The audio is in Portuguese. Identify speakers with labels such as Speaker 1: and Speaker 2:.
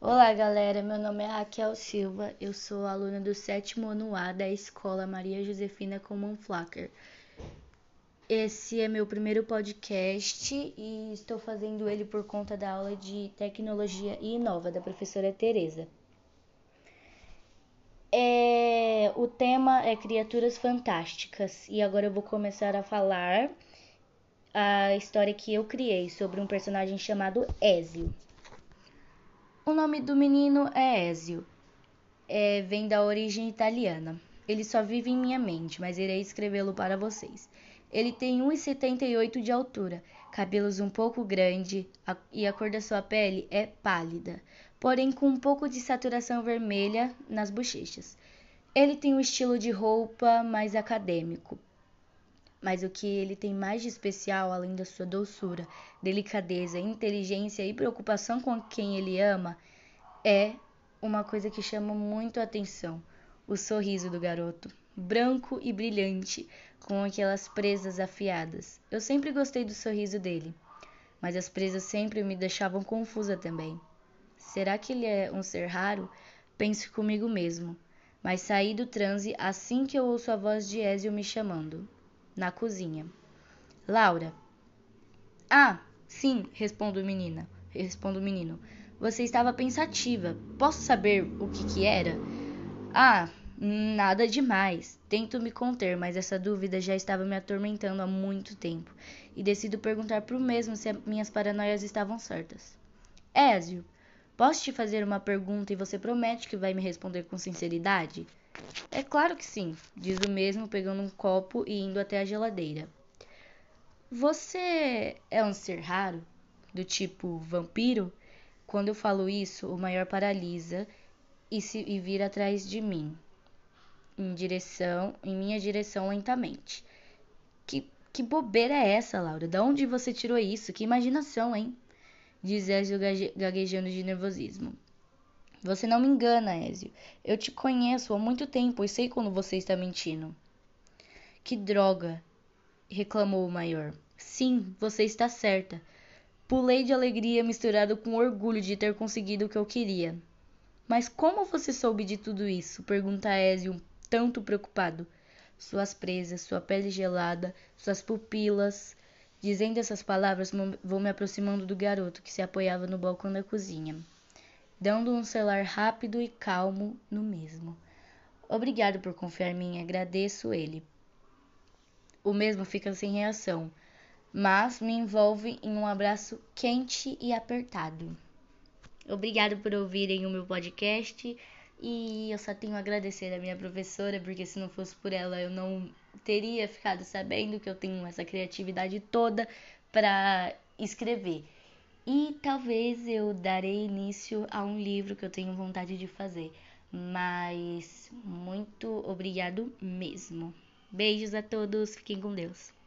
Speaker 1: Olá, galera. Meu nome é Raquel Silva. Eu sou aluna do sétimo ano A da Escola Maria Josefina Coman Flacker. Esse é meu primeiro podcast e estou fazendo ele por conta da aula de Tecnologia e Inova da professora Tereza. É, o tema é Criaturas Fantásticas e agora eu vou começar a falar a história que eu criei sobre um personagem chamado Ezio. O nome do menino é Ezio. É, vem da origem italiana. Ele só vive em minha mente, mas irei escrevê-lo para vocês. Ele tem 1,78 de altura, cabelos um pouco grande e a cor da sua pele é pálida, porém com um pouco de saturação vermelha nas bochechas. Ele tem um estilo de roupa mais acadêmico, mas o que ele tem mais de especial, além da sua doçura, delicadeza, inteligência e preocupação com quem ele ama, é uma coisa que chama muito a atenção: o sorriso do garoto, branco e brilhante, com aquelas presas afiadas. Eu sempre gostei do sorriso dele, mas as presas sempre me deixavam confusa também. Será que ele é um ser raro? Penso comigo mesmo. Mas saí do transe assim que eu ouço a voz de Ezio me chamando na cozinha. Laura. Ah, sim, respondo menina. Respondo o menino. Você estava pensativa. Posso saber o que que era? Ah, nada demais. Tento me conter, mas essa dúvida já estava me atormentando há muito tempo e decido perguntar pro mesmo se minhas paranoias estavam certas. Ézio, posso te fazer uma pergunta e você promete que vai me responder com sinceridade? É claro que sim, diz o mesmo, pegando um copo e indo até a geladeira. Você é um ser raro? Do tipo vampiro? Quando eu falo isso, o maior paralisa e, se, e vira atrás de mim, em direção, em minha direção lentamente. Que, que bobeira é essa, Laura? Da onde você tirou isso? Que imaginação, hein? Diz Ezio gaguejando de nervosismo. Você não me engana, Ezio. Eu te conheço há muito tempo e sei quando você está mentindo. Que droga! reclamou o maior. Sim, você está certa. Pulei de alegria misturado com orgulho de ter conseguido o que eu queria. Mas como você soube de tudo isso? pergunta Ezio, tanto preocupado. Suas presas, sua pele gelada, suas pupilas. Dizendo essas palavras, vou me aproximando do garoto que se apoiava no balcão da cozinha dando um selar rápido e calmo no mesmo. Obrigado por confiar em mim, agradeço ele. O mesmo fica sem reação, mas me envolve em um abraço quente e apertado. Obrigado por ouvirem o meu podcast e eu só tenho a agradecer a minha professora, porque se não fosse por ela eu não teria ficado sabendo que eu tenho essa criatividade toda para escrever. E talvez eu darei início a um livro que eu tenho vontade de fazer. Mas muito obrigado mesmo. Beijos a todos, fiquem com Deus.